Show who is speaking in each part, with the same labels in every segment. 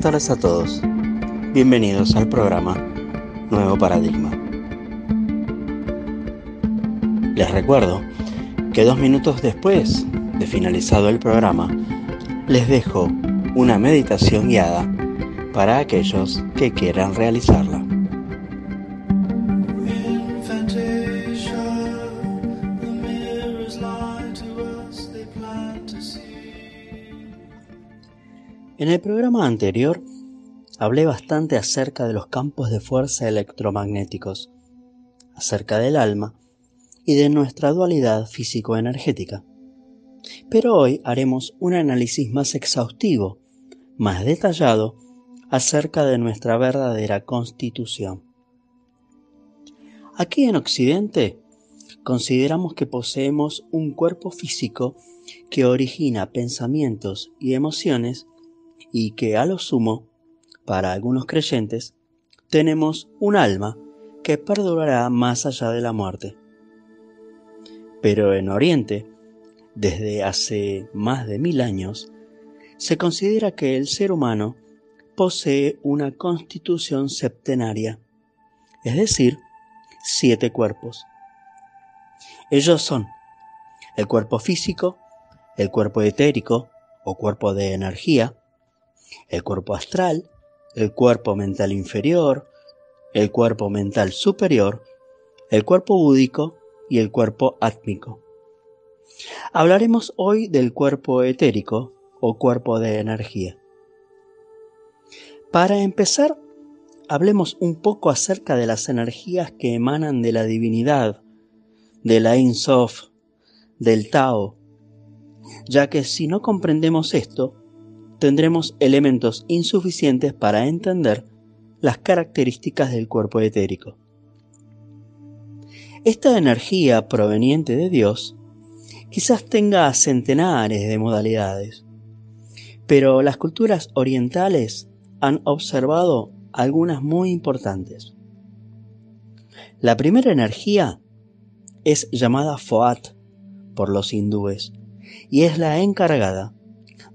Speaker 1: Buenas tardes a todos. Bienvenidos al programa Nuevo Paradigma. Les recuerdo que dos minutos después de finalizado el programa, les dejo una meditación guiada para aquellos que quieran realizarla. En el programa anterior hablé bastante acerca de los campos de fuerza electromagnéticos, acerca del alma y de nuestra dualidad físico-energética. Pero hoy haremos un análisis más exhaustivo, más detallado, acerca de nuestra verdadera constitución. Aquí en Occidente consideramos que poseemos un cuerpo físico que origina pensamientos y emociones y que a lo sumo, para algunos creyentes, tenemos un alma que perdurará más allá de la muerte. Pero en Oriente, desde hace más de mil años, se considera que el ser humano posee una constitución septenaria, es decir, siete cuerpos. Ellos son el cuerpo físico, el cuerpo etérico o cuerpo de energía, el cuerpo astral, el cuerpo mental inferior, el cuerpo mental superior, el cuerpo búdico y el cuerpo átmico. Hablaremos hoy del cuerpo etérico o cuerpo de energía. Para empezar, hablemos un poco acerca de las energías que emanan de la divinidad, de la In Sof, del Tao, ya que si no comprendemos esto, tendremos elementos insuficientes para entender las características del cuerpo etérico. Esta energía proveniente de Dios quizás tenga centenares de modalidades, pero las culturas orientales han observado algunas muy importantes. La primera energía es llamada Foat por los hindúes y es la encargada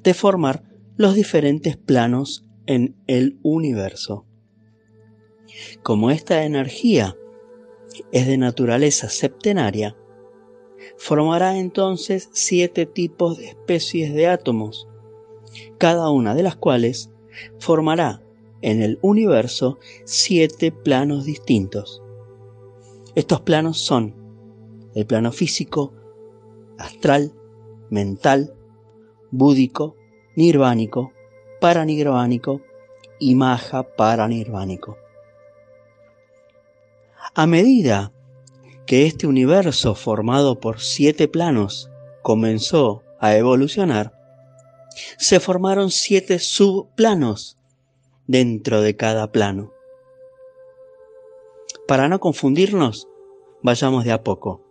Speaker 1: de formar los diferentes planos en el universo. Como esta energía es de naturaleza septenaria, formará entonces siete tipos de especies de átomos, cada una de las cuales formará en el universo siete planos distintos. Estos planos son el plano físico, astral, mental, búdico, nirvánico, paranirvánico y maja paranirvánico. A medida que este universo formado por siete planos comenzó a evolucionar, se formaron siete subplanos dentro de cada plano. Para no confundirnos, vayamos de a poco.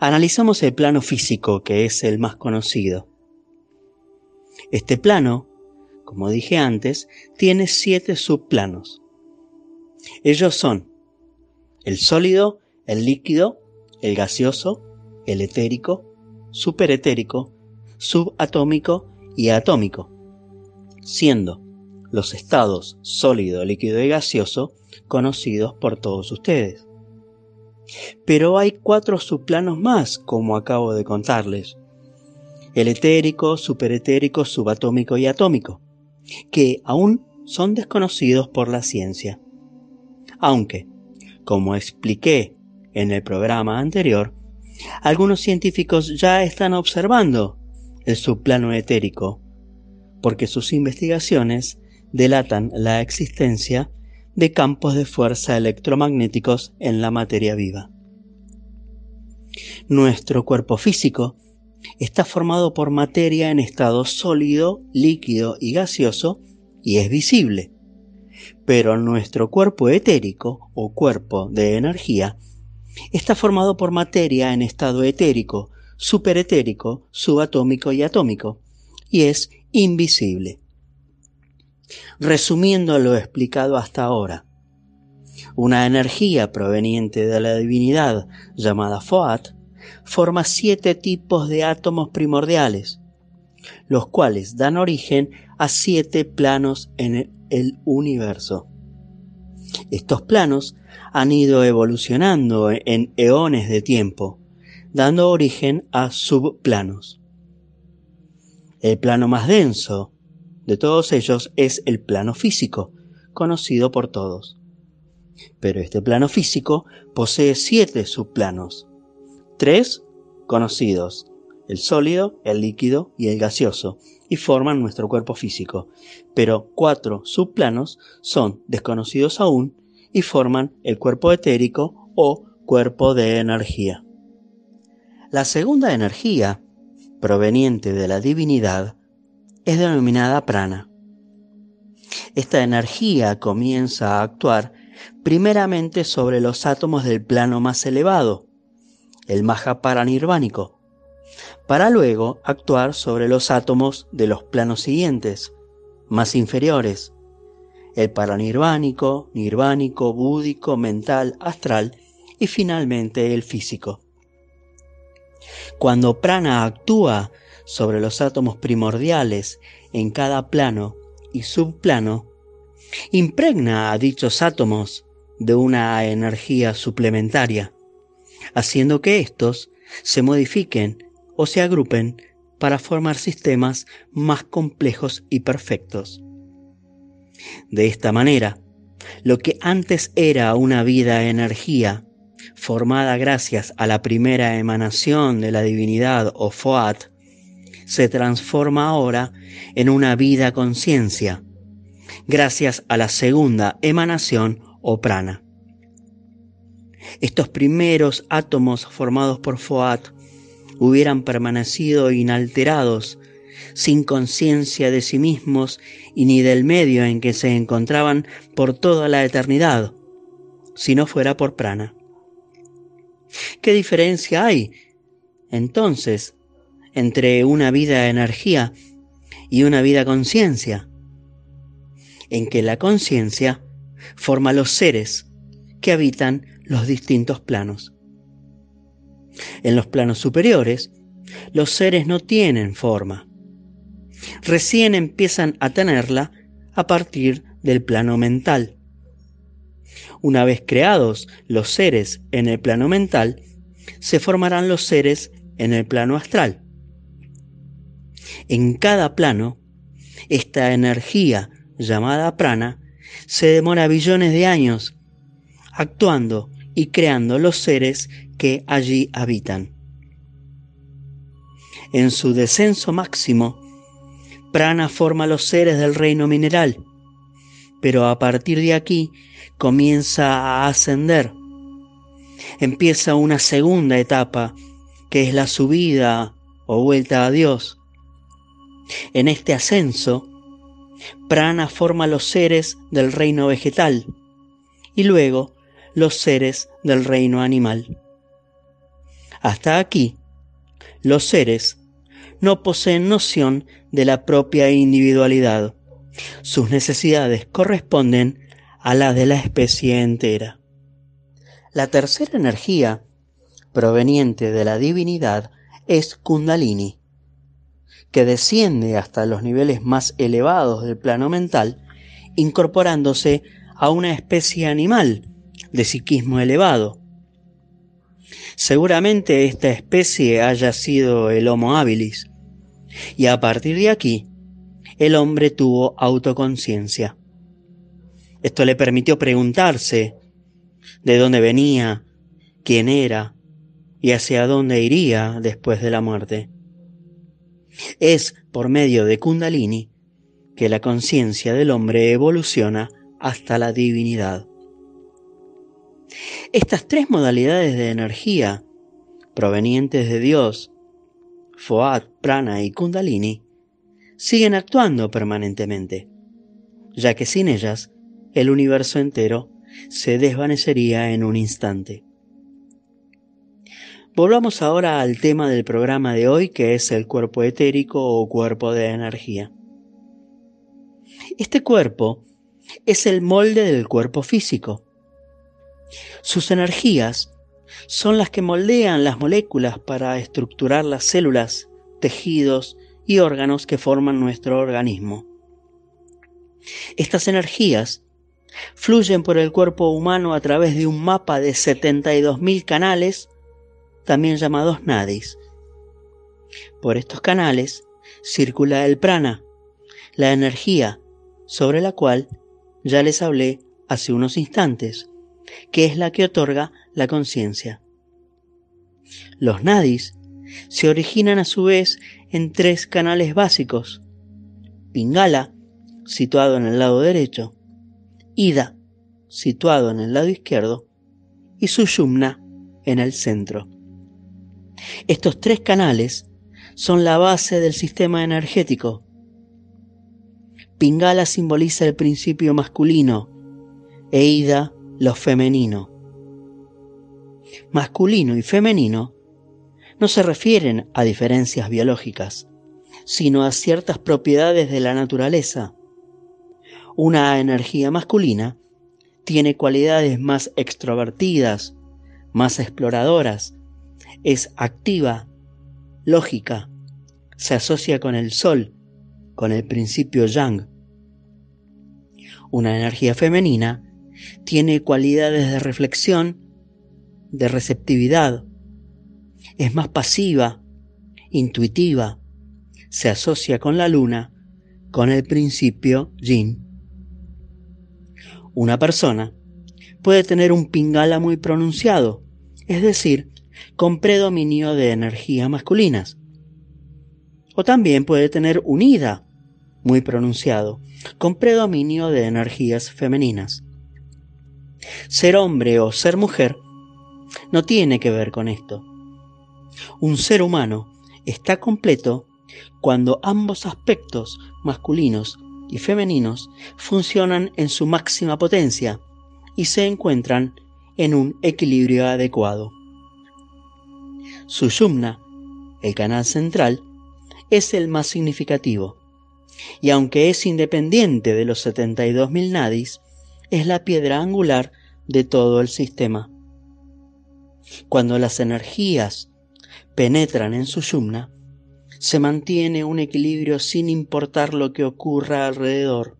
Speaker 1: Analizamos el plano físico, que es el más conocido. Este plano, como dije antes, tiene siete subplanos. Ellos son el sólido, el líquido, el gaseoso, el etérico, superetérico, subatómico y atómico, siendo los estados sólido, líquido y gaseoso conocidos por todos ustedes. Pero hay cuatro subplanos más, como acabo de contarles, el etérico, superetérico, subatómico y atómico, que aún son desconocidos por la ciencia. Aunque, como expliqué en el programa anterior, algunos científicos ya están observando el subplano etérico, porque sus investigaciones delatan la existencia de campos de fuerza electromagnéticos en la materia viva. Nuestro cuerpo físico está formado por materia en estado sólido, líquido y gaseoso y es visible. Pero nuestro cuerpo etérico o cuerpo de energía está formado por materia en estado etérico, superetérico, subatómico y atómico y es invisible. Resumiendo lo explicado hasta ahora, una energía proveniente de la divinidad llamada Foat forma siete tipos de átomos primordiales, los cuales dan origen a siete planos en el universo. Estos planos han ido evolucionando en eones de tiempo, dando origen a subplanos. El plano más denso de todos ellos es el plano físico, conocido por todos. Pero este plano físico posee siete subplanos, tres conocidos, el sólido, el líquido y el gaseoso, y forman nuestro cuerpo físico, pero cuatro subplanos son desconocidos aún y forman el cuerpo etérico o cuerpo de energía. La segunda energía, proveniente de la divinidad, es denominada prana. Esta energía comienza a actuar primeramente sobre los átomos del plano más elevado, el Maha Paranirvánico, para luego actuar sobre los átomos de los planos siguientes, más inferiores, el paranirvánico, nirvánico, búdico, mental, astral y finalmente el físico. Cuando prana actúa sobre los átomos primordiales en cada plano y subplano, impregna a dichos átomos de una energía suplementaria, haciendo que éstos se modifiquen o se agrupen para formar sistemas más complejos y perfectos. De esta manera, lo que antes era una vida energía, formada gracias a la primera emanación de la divinidad o Foat, se transforma ahora en una vida conciencia, gracias a la segunda emanación o prana. Estos primeros átomos formados por Foat hubieran permanecido inalterados, sin conciencia de sí mismos y ni del medio en que se encontraban por toda la eternidad, si no fuera por prana. ¿Qué diferencia hay, entonces, entre una vida energía y una vida conciencia? En que la conciencia forma los seres que habitan los distintos planos. En los planos superiores, los seres no tienen forma. Recién empiezan a tenerla a partir del plano mental. Una vez creados los seres en el plano mental, se formarán los seres en el plano astral. En cada plano, esta energía llamada prana se demora billones de años actuando y creando los seres que allí habitan. En su descenso máximo, Prana forma los seres del reino mineral, pero a partir de aquí comienza a ascender. Empieza una segunda etapa, que es la subida o vuelta a Dios. En este ascenso, Prana forma los seres del reino vegetal y luego los seres del reino animal. Hasta aquí, los seres no poseen noción de la propia individualidad. Sus necesidades corresponden a las de la especie entera. La tercera energía, proveniente de la divinidad, es Kundalini, que desciende hasta los niveles más elevados del plano mental, incorporándose a una especie animal de psiquismo elevado, Seguramente esta especie haya sido el Homo habilis, y a partir de aquí, el hombre tuvo autoconciencia. Esto le permitió preguntarse de dónde venía, quién era y hacia dónde iría después de la muerte. Es por medio de Kundalini que la conciencia del hombre evoluciona hasta la divinidad. Estas tres modalidades de energía provenientes de Dios, Foat, Prana y Kundalini, siguen actuando permanentemente, ya que sin ellas el universo entero se desvanecería en un instante. Volvamos ahora al tema del programa de hoy, que es el cuerpo etérico o cuerpo de energía. Este cuerpo es el molde del cuerpo físico sus energías son las que moldean las moléculas para estructurar las células, tejidos y órganos que forman nuestro organismo. Estas energías fluyen por el cuerpo humano a través de un mapa de 72.000 canales, también llamados nadis. Por estos canales circula el prana, la energía sobre la cual ya les hablé hace unos instantes, que es la que otorga la conciencia. Los nadis se originan a su vez en tres canales básicos. Pingala, situado en el lado derecho, Ida, situado en el lado izquierdo, y Sushumna en el centro. Estos tres canales son la base del sistema energético. Pingala simboliza el principio masculino e Ida lo femenino. Masculino y femenino no se refieren a diferencias biológicas, sino a ciertas propiedades de la naturaleza. Una energía masculina tiene cualidades más extrovertidas, más exploradoras, es activa, lógica, se asocia con el sol, con el principio yang. Una energía femenina tiene cualidades de reflexión, de receptividad, es más pasiva, intuitiva, se asocia con la luna, con el principio yin. Una persona puede tener un pingala muy pronunciado, es decir, con predominio de energías masculinas. O también puede tener un ida muy pronunciado, con predominio de energías femeninas. Ser hombre o ser mujer no tiene que ver con esto. Un ser humano está completo cuando ambos aspectos, masculinos y femeninos, funcionan en su máxima potencia y se encuentran en un equilibrio adecuado. Sushumna, el canal central, es el más significativo, y aunque es independiente de los 72.000 nadis, es la piedra angular de todo el sistema. Cuando las energías penetran en su yumna, se mantiene un equilibrio sin importar lo que ocurra alrededor,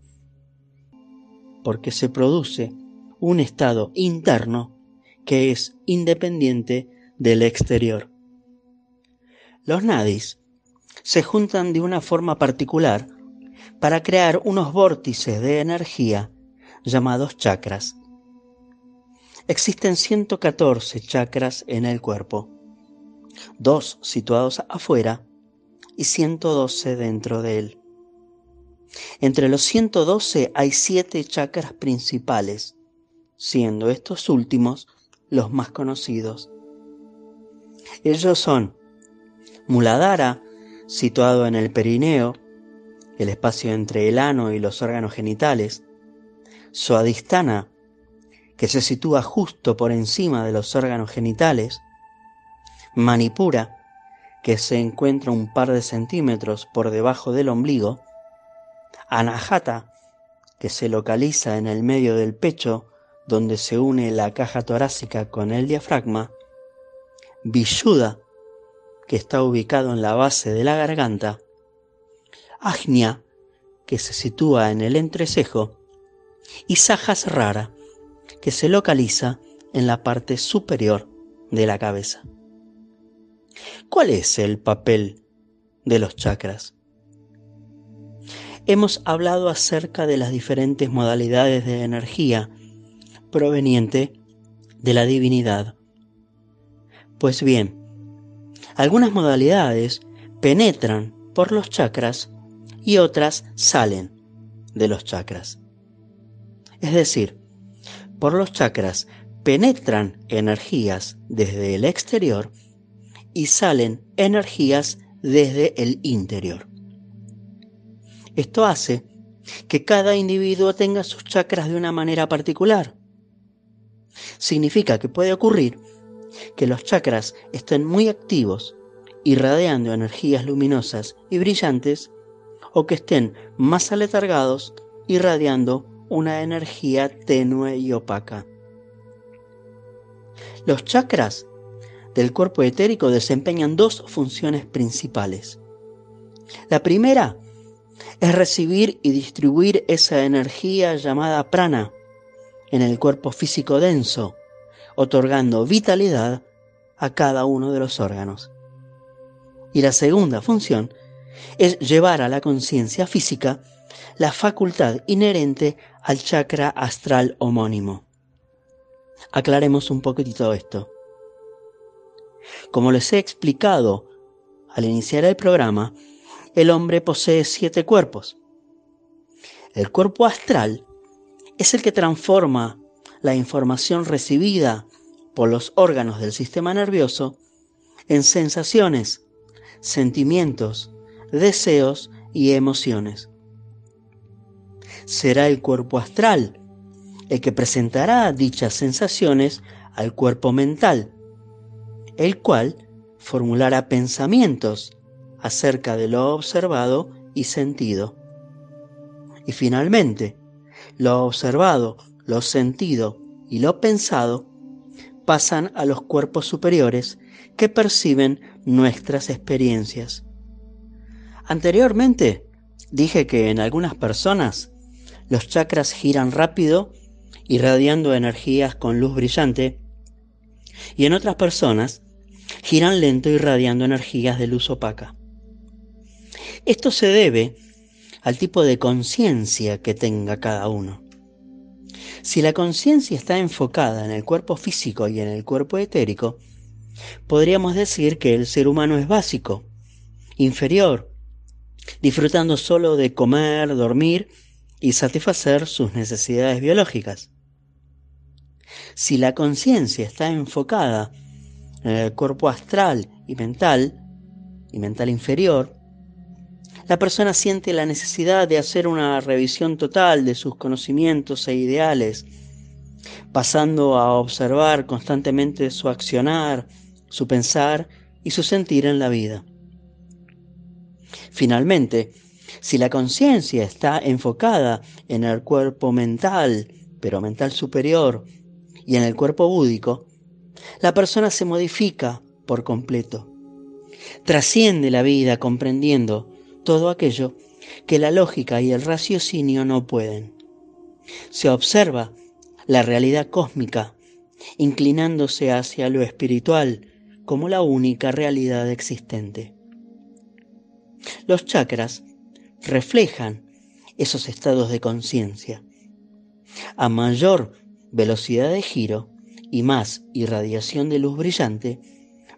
Speaker 1: porque se produce un estado interno que es independiente del exterior. Los nadis se juntan de una forma particular para crear unos vórtices de energía llamados chakras. Existen 114 chakras en el cuerpo dos situados afuera y 112 dentro de él. Entre los 112 hay siete chakras principales, siendo estos últimos los más conocidos. Ellos son Muladhara, situado en el perineo, el espacio entre el ano y los órganos genitales, Suadhisthana, que se sitúa justo por encima de los órganos genitales, Manipura, que se encuentra un par de centímetros por debajo del ombligo, Anahata, que se localiza en el medio del pecho donde se une la caja torácica con el diafragma, Vishuddha, que está ubicado en la base de la garganta, Agnya, que se sitúa en el entrecejo, y Sahasrara, que se localiza en la parte superior de la cabeza. ¿Cuál es el papel de los chakras? Hemos hablado acerca de las diferentes modalidades de energía proveniente de la divinidad. Pues bien, algunas modalidades penetran por los chakras y otras salen de los chakras. Es decir, por los chakras penetran energías desde el exterior y salen energías desde el interior. Esto hace que cada individuo tenga sus chakras de una manera particular. Significa que puede ocurrir que los chakras estén muy activos, irradiando energías luminosas y brillantes, o que estén más aletargados, irradiando una energía tenue y opaca. Los chakras del cuerpo etérico desempeñan dos funciones principales. La primera es recibir y distribuir esa energía llamada prana en el cuerpo físico denso, otorgando vitalidad a cada uno de los órganos. Y la segunda función es llevar a la conciencia física la facultad inherente al chakra astral homónimo. Aclaremos un poquitito esto. Como les he explicado al iniciar el programa, el hombre posee siete cuerpos. El cuerpo astral es el que transforma la información recibida por los órganos del sistema nervioso en sensaciones, sentimientos, deseos y emociones. Será el cuerpo astral el que presentará dichas sensaciones al cuerpo mental, el cual formulará pensamientos acerca de lo observado y sentido. Y finalmente, lo observado, lo sentido y lo pensado pasan a los cuerpos superiores que perciben nuestras experiencias. Anteriormente dije que en algunas personas los chakras giran rápido, irradiando energías con luz brillante, y en otras personas giran lento, irradiando energías de luz opaca. Esto se debe al tipo de conciencia que tenga cada uno. Si la conciencia está enfocada en el cuerpo físico y en el cuerpo etérico, podríamos decir que el ser humano es básico, inferior, disfrutando solo de comer, dormir y satisfacer sus necesidades biológicas. Si la conciencia está enfocada en el cuerpo astral y mental, y mental inferior, la persona siente la necesidad de hacer una revisión total de sus conocimientos e ideales, pasando a observar constantemente su accionar, su pensar y su sentir en la vida. Finalmente, si la conciencia está enfocada en el cuerpo mental, pero mental superior, y en el cuerpo búdico, la persona se modifica por completo. Trasciende la vida comprendiendo todo aquello que la lógica y el raciocinio no pueden. Se observa la realidad cósmica, inclinándose hacia lo espiritual como la única realidad existente. Los chakras reflejan esos estados de conciencia. A mayor velocidad de giro y más irradiación de luz brillante,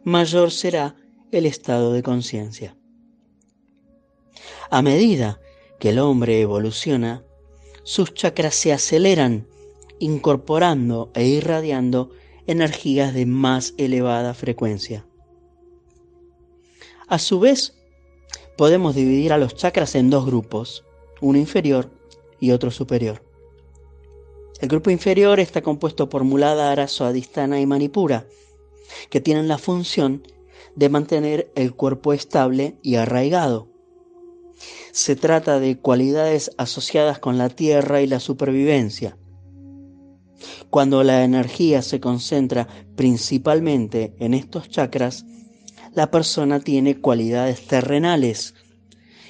Speaker 1: mayor será el estado de conciencia. A medida que el hombre evoluciona, sus chakras se aceleran, incorporando e irradiando energías de más elevada frecuencia. A su vez, podemos dividir a los chakras en dos grupos, uno inferior y otro superior. El grupo inferior está compuesto por Muladhara, Swadhisthana y Manipura, que tienen la función de mantener el cuerpo estable y arraigado. Se trata de cualidades asociadas con la tierra y la supervivencia. Cuando la energía se concentra principalmente en estos chakras, la persona tiene cualidades terrenales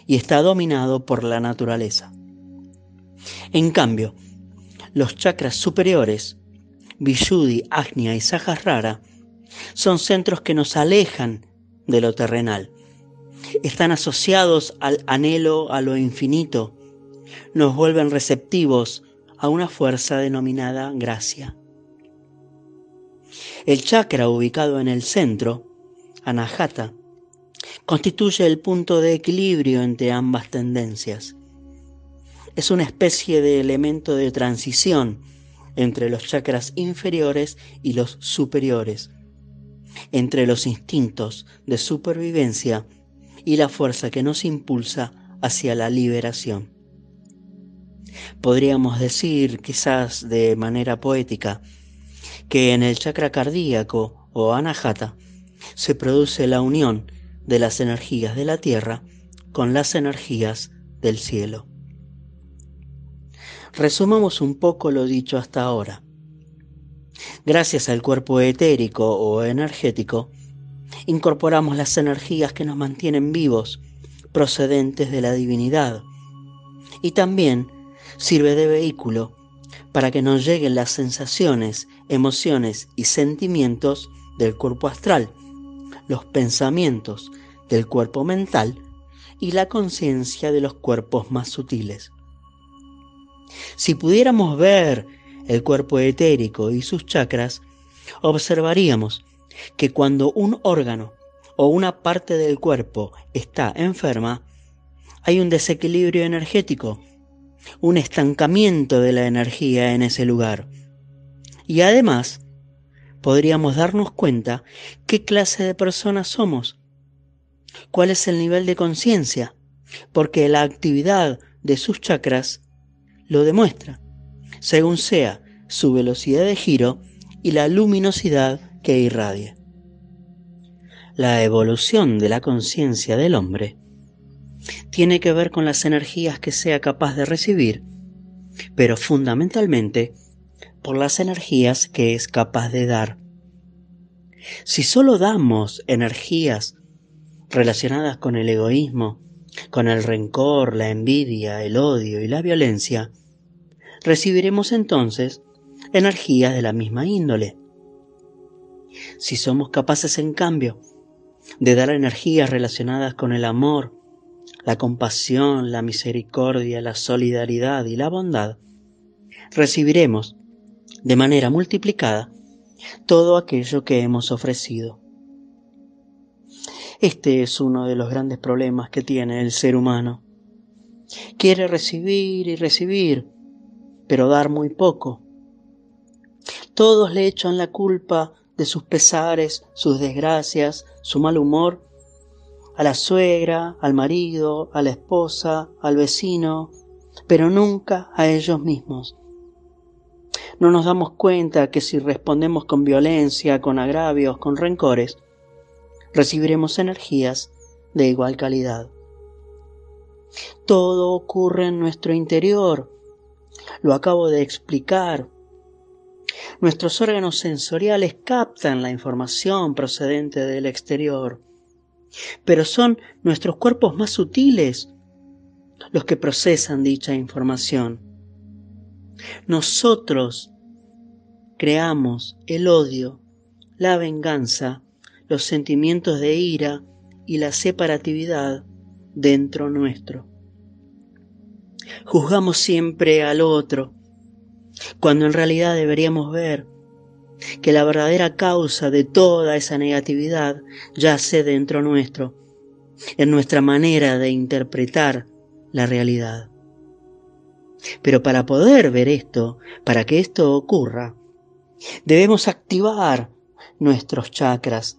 Speaker 1: y está dominado por la naturaleza. En cambio, los chakras superiores, Vishuddhi, Agnya y Sahasrara, son centros que nos alejan de lo terrenal están asociados al anhelo a lo infinito, nos vuelven receptivos a una fuerza denominada gracia. El chakra ubicado en el centro, Anahata, constituye el punto de equilibrio entre ambas tendencias. Es una especie de elemento de transición entre los chakras inferiores y los superiores, entre los instintos de supervivencia y la fuerza que nos impulsa hacia la liberación. Podríamos decir, quizás de manera poética, que en el chakra cardíaco o anahata se produce la unión de las energías de la tierra con las energías del cielo. Resumamos un poco lo dicho hasta ahora. Gracias al cuerpo etérico o energético, incorporamos las energías que nos mantienen vivos procedentes de la divinidad. Y también sirve de vehículo para que nos lleguen las sensaciones, emociones y sentimientos del cuerpo astral, los pensamientos del cuerpo mental y la conciencia de los cuerpos más sutiles. Si pudiéramos ver el cuerpo etérico y sus chakras, observaríamos que cuando un órgano o una parte del cuerpo está enferma, hay un desequilibrio energético, un estancamiento de la energía en ese lugar. Y además, podríamos darnos cuenta qué clase de personas somos, cuál es el nivel de conciencia, porque la actividad de sus chakras lo demuestra, según sea su velocidad de giro y la luminosidad que irradia. La evolución de la conciencia del hombre tiene que ver con las energías que sea capaz de recibir, pero fundamentalmente por las energías que es capaz de dar. Si solo damos energías relacionadas con el egoísmo, con el rencor, la envidia, el odio y la violencia, recibiremos entonces energías de la misma índole. Si somos capaces, en cambio, de dar energías relacionadas con el amor, la compasión, la misericordia, la solidaridad y la bondad, recibiremos de manera multiplicada todo aquello que hemos ofrecido. Este es uno de los grandes problemas que tiene el ser humano. Quiere recibir y recibir, pero dar muy poco. Todos le echan la culpa de sus pesares, sus desgracias, su mal humor, a la suegra, al marido, a la esposa, al vecino, pero nunca a ellos mismos. No nos damos cuenta que si respondemos con violencia, con agravios, con rencores, recibiremos energías de igual calidad. Todo ocurre en nuestro interior. Lo acabo de explicar. Nuestros órganos sensoriales captan la información procedente del exterior, pero son nuestros cuerpos más sutiles los que procesan dicha información. Nosotros creamos el odio, la venganza, los sentimientos de ira y la separatividad dentro nuestro. Juzgamos siempre al otro, cuando en realidad deberíamos ver que la verdadera causa de toda esa negatividad yace dentro nuestro, en nuestra manera de interpretar la realidad. Pero para poder ver esto, para que esto ocurra, debemos activar nuestros chakras,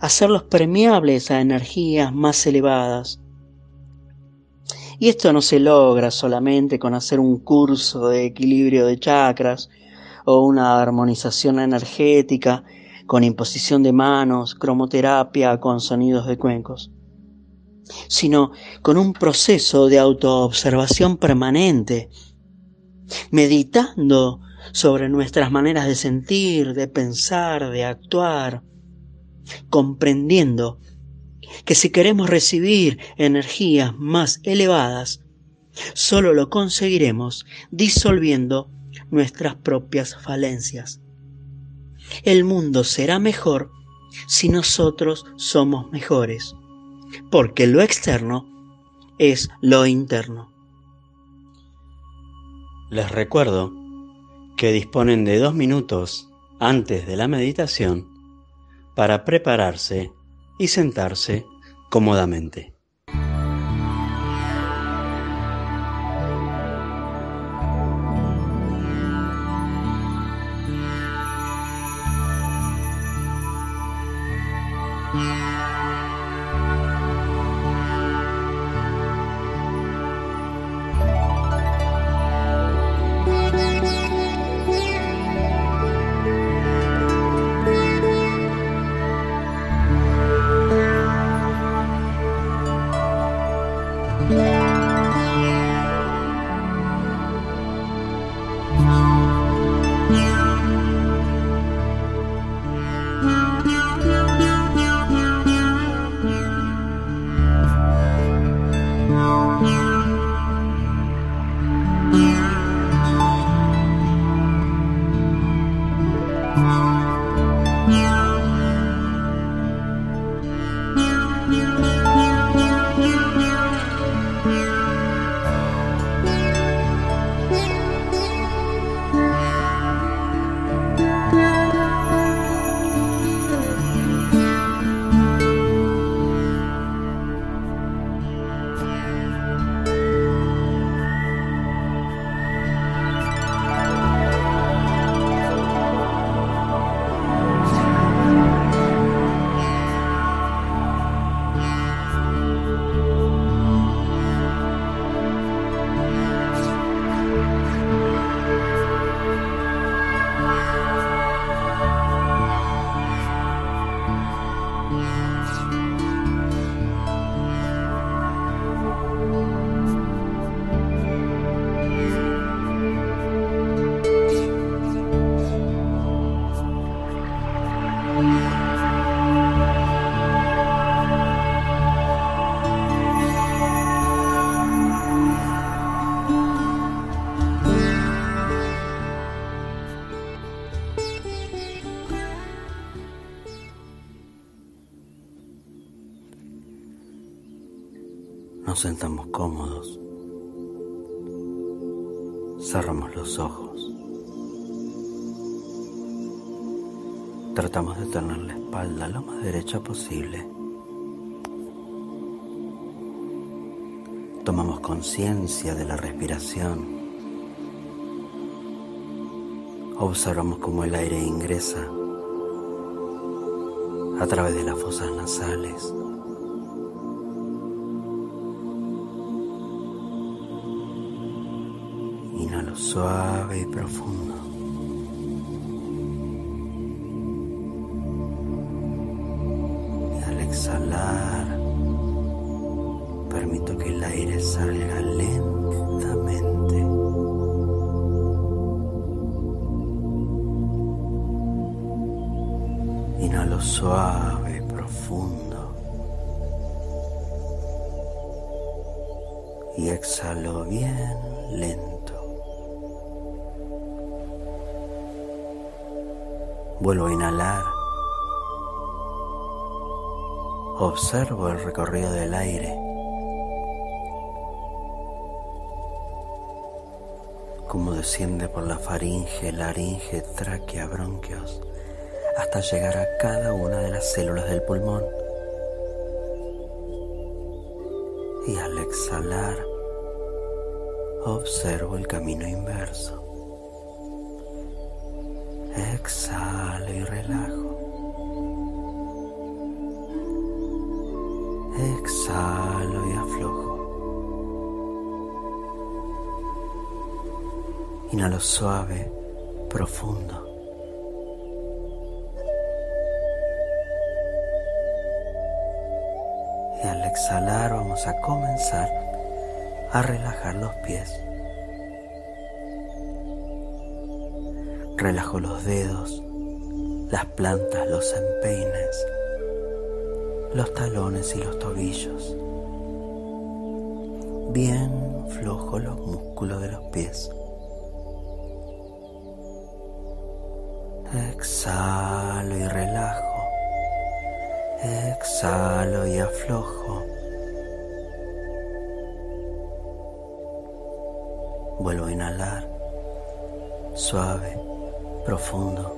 Speaker 1: hacerlos permeables a energías más elevadas. Y esto no se logra solamente con hacer un curso de equilibrio de chakras o una armonización energética con imposición de manos, cromoterapia con sonidos de cuencos sino con un proceso de autoobservación permanente, meditando sobre nuestras maneras de sentir, de pensar, de actuar, comprendiendo que si queremos recibir energías más elevadas, solo lo conseguiremos disolviendo nuestras propias falencias. El mundo será mejor si nosotros somos mejores porque lo externo es lo interno. Les recuerdo que disponen de dos minutos antes de la meditación para prepararse y sentarse cómodamente. Nos sentamos cómodos. Cerramos los ojos. Tratamos de tener la espalda lo más derecha posible. Tomamos conciencia de la respiración. Observamos cómo el aire ingresa a través de las fosas nasales. Inhalo suave y profundo. Inhalar. Observo el recorrido del aire. Cómo desciende por la faringe, laringe, tráquea, bronquios, hasta llegar a cada una de las células del pulmón. Y al exhalar, observo el camino inverso. Exhalo y relajo. Exhalo y aflojo. Inhalo suave, profundo. Y al exhalar vamos a comenzar a relajar los pies. Relajo los dedos, las plantas, los empeines, los talones y los tobillos. Bien flojo los músculos de los pies. Exhalo y relajo. Exhalo y aflojo. Vuelvo a inhalar. Suave, profundo.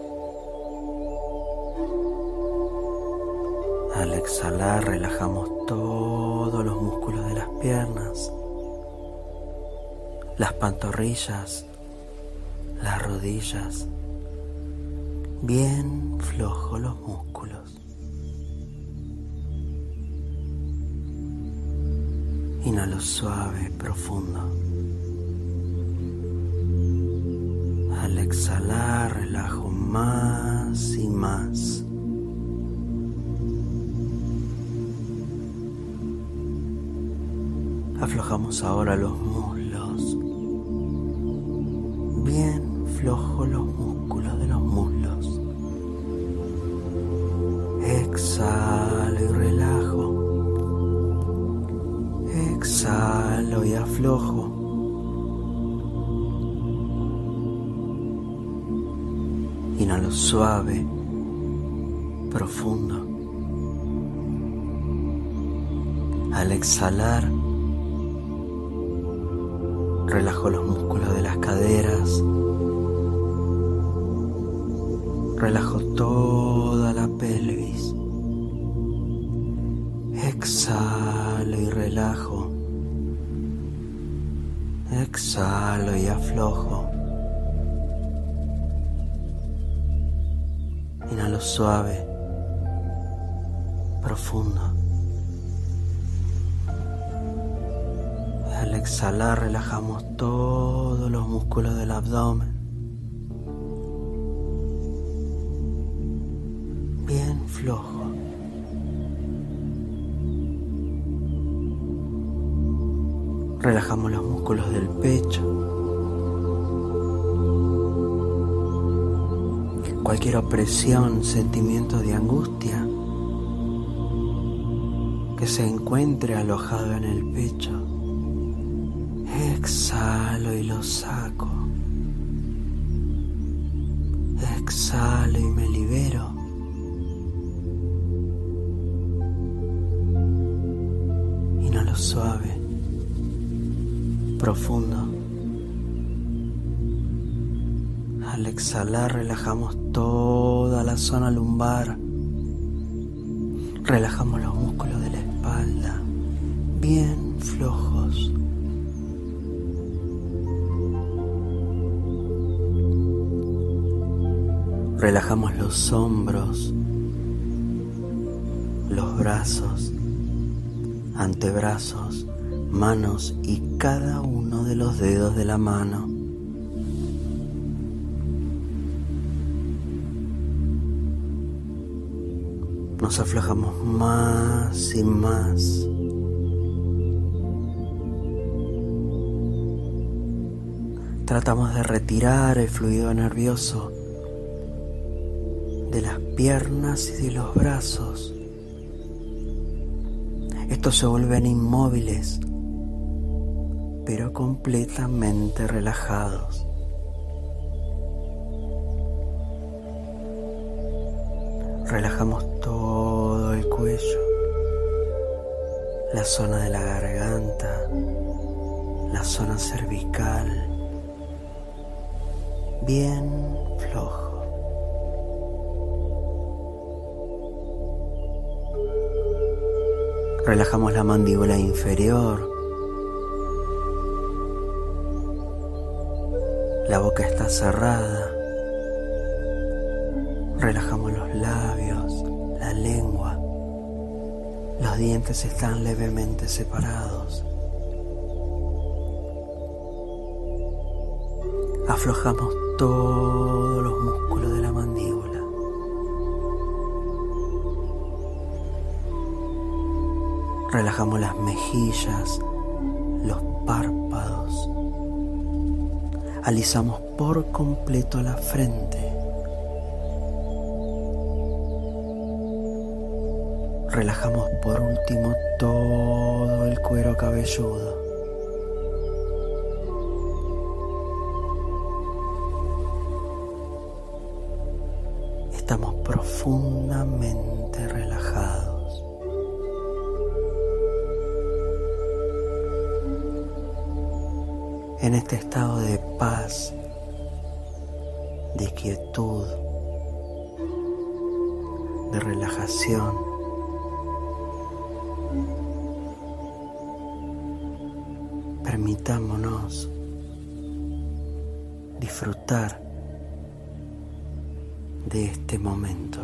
Speaker 1: Al exhalar relajamos todos los músculos de las piernas, las pantorrillas, las rodillas, bien flojo los músculos. Inhalo suave, profundo. Exhalar relajo más y más. Aflojamos ahora los muslos. Bien flojo los músculos de los muslos. Exhalo y relajo. Exhalo y aflojo. Suave, profundo. Al exhalar, relajo los músculos de las caderas. Relajo toda músculos del abdomen. Bien flojo. Relajamos los músculos del pecho. Cualquier opresión, sentimiento de angustia que se encuentre alojado en el pecho. Exhalo y lo saco. Exhalo y me libero. Inhalo suave. profundo. Al exhalar relajamos toda la zona lumbar. Relajamos los músculos de la espalda, bien flojos. Relajamos los hombros, los brazos, antebrazos, manos y cada uno de los dedos de la mano. Nos aflojamos más y más. Tratamos de retirar el fluido nervioso de las piernas y de los brazos. Estos se vuelven inmóviles, pero completamente relajados. Relajamos todo el cuello, la zona de la garganta, la zona cervical, bien flojo. Relajamos la mandíbula inferior. La boca está cerrada. Relajamos los labios, la lengua. Los dientes están levemente separados. Aflojamos todos Relajamos las mejillas, los párpados. Alisamos por completo la frente. Relajamos por último todo el cuero cabelludo. En este estado de paz, de quietud, de relajación. Permitámonos disfrutar de este momento.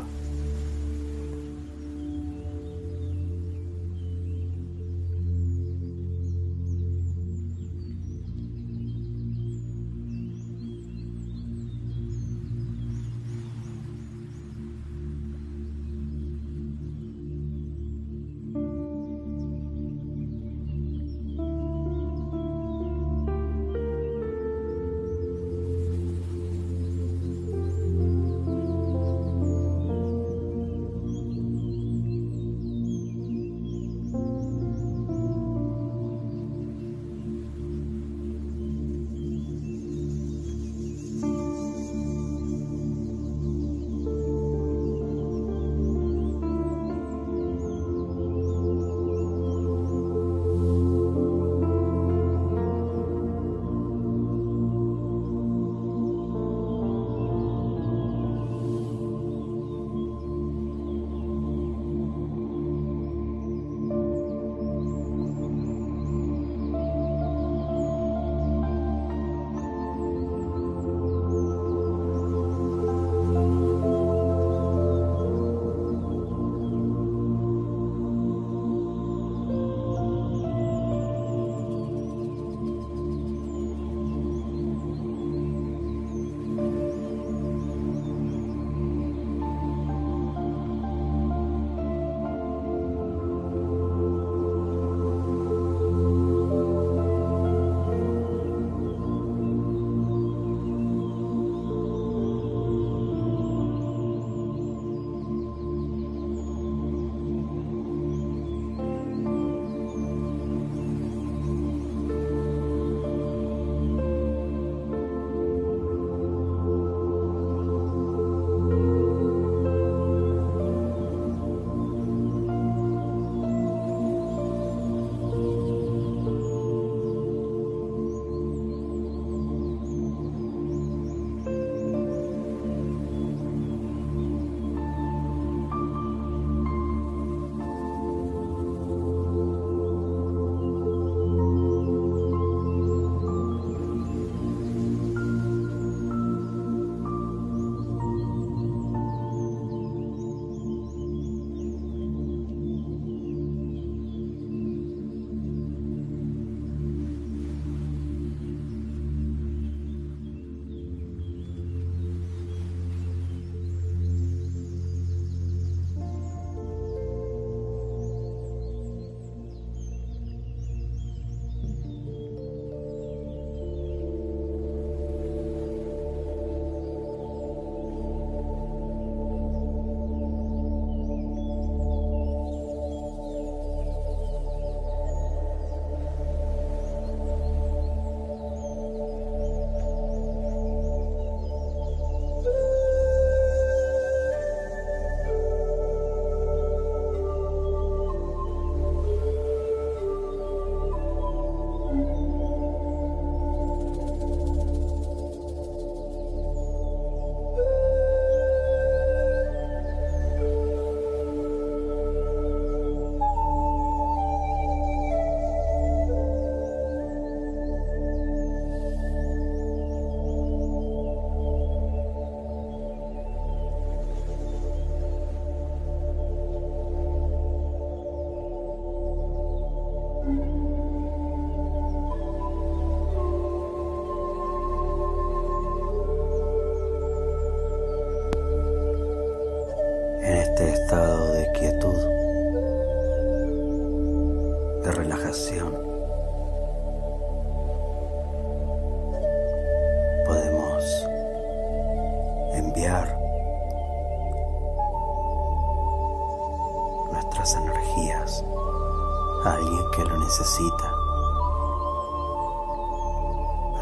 Speaker 2: Alguien que lo necesita,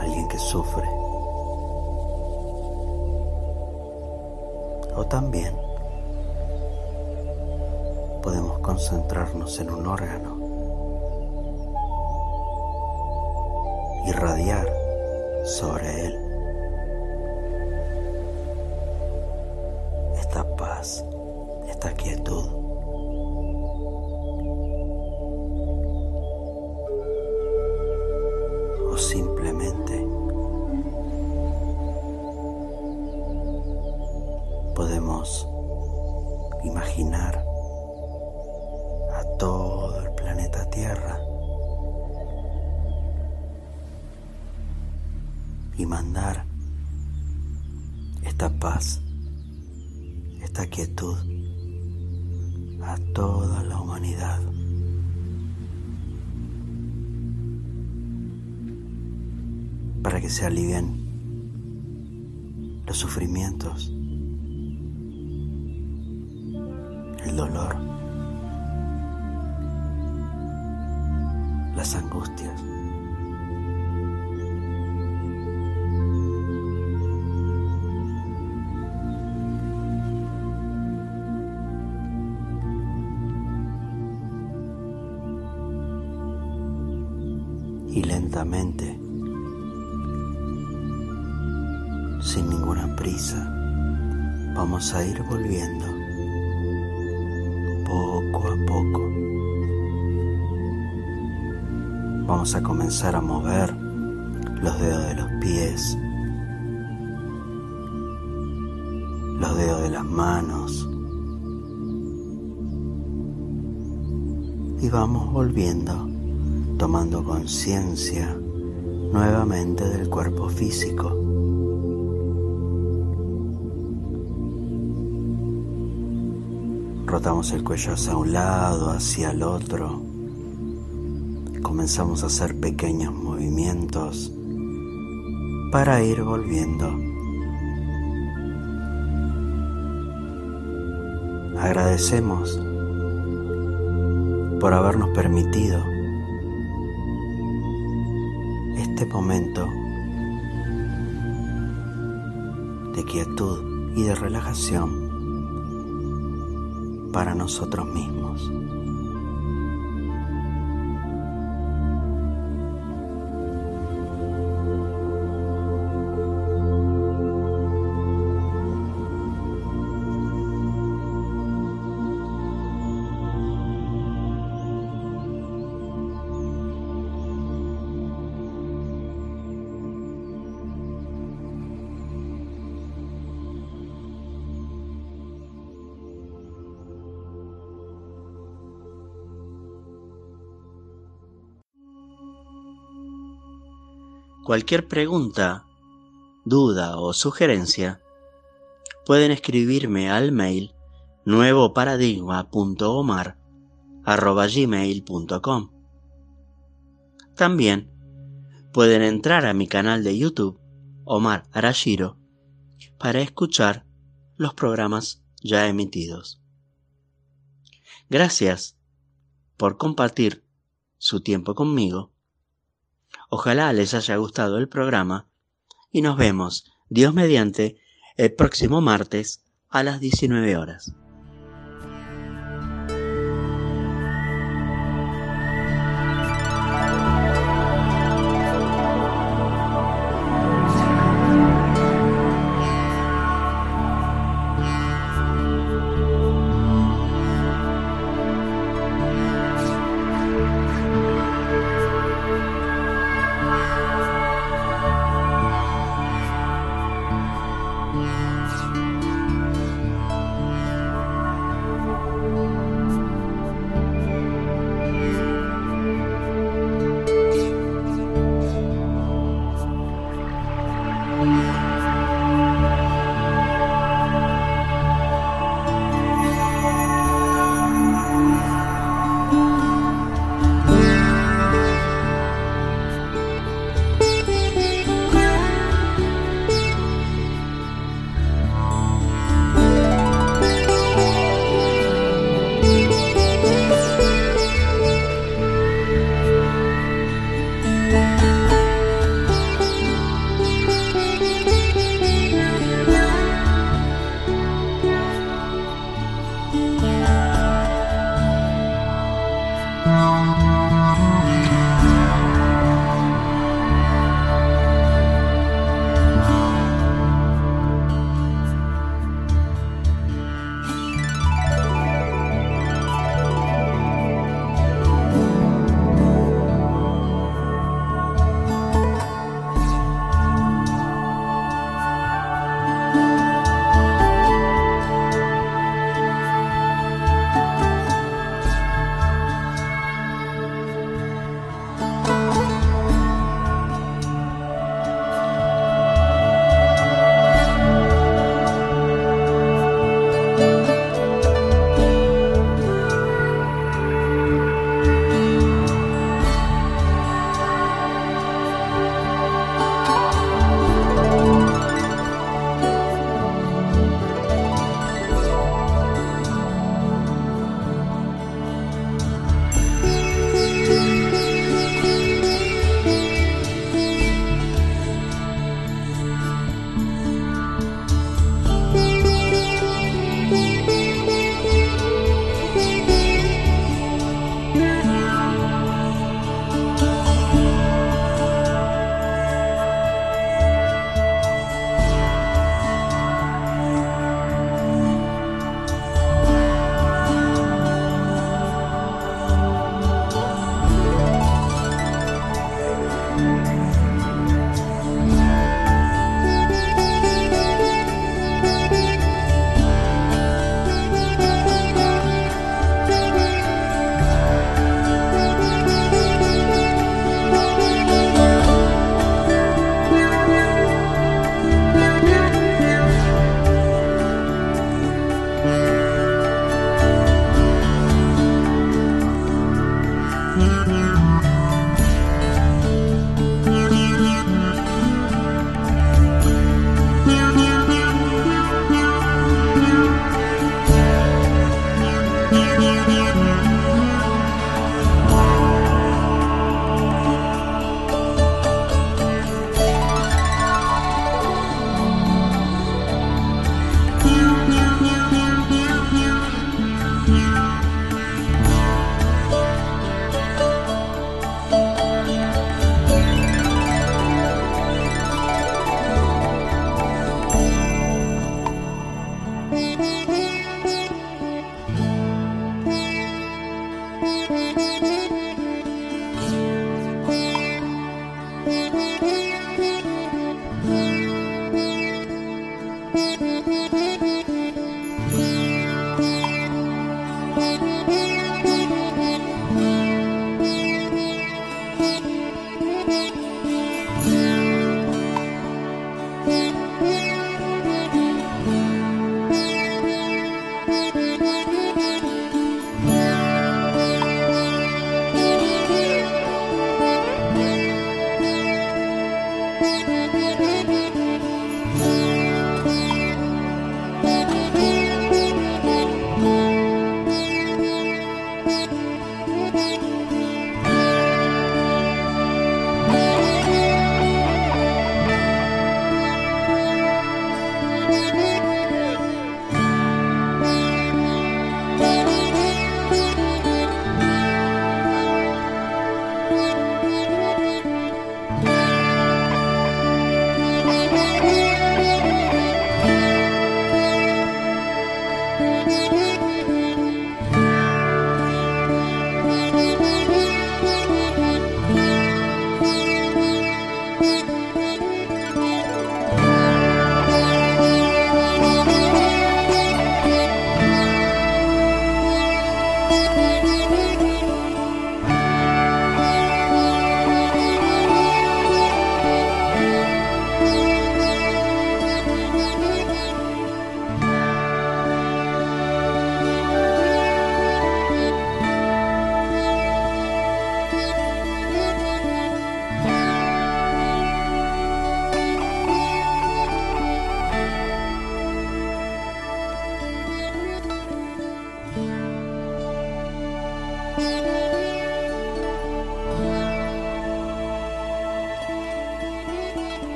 Speaker 2: alguien que sufre. O también podemos concentrarnos en un órgano, irradiar sobre él Y lentamente, sin ninguna prisa, vamos a ir volviendo poco a poco. Vamos a comenzar a mover los dedos de los pies, los dedos de las manos y vamos volviendo, tomando conciencia nuevamente del cuerpo físico. Rotamos el cuello hacia un lado, hacia el otro. Comenzamos a hacer pequeños movimientos para ir volviendo. Agradecemos por habernos permitido este momento de quietud y de relajación para nosotros mismos.
Speaker 1: Cualquier pregunta, duda o sugerencia, pueden escribirme al mail nuevoparadigma.omar.gmail.com También pueden entrar a mi canal de YouTube, Omar Arashiro, para escuchar los programas ya emitidos. Gracias por compartir su tiempo conmigo Ojalá les haya gustado el programa y nos vemos, Dios mediante, el próximo martes a las 19 horas.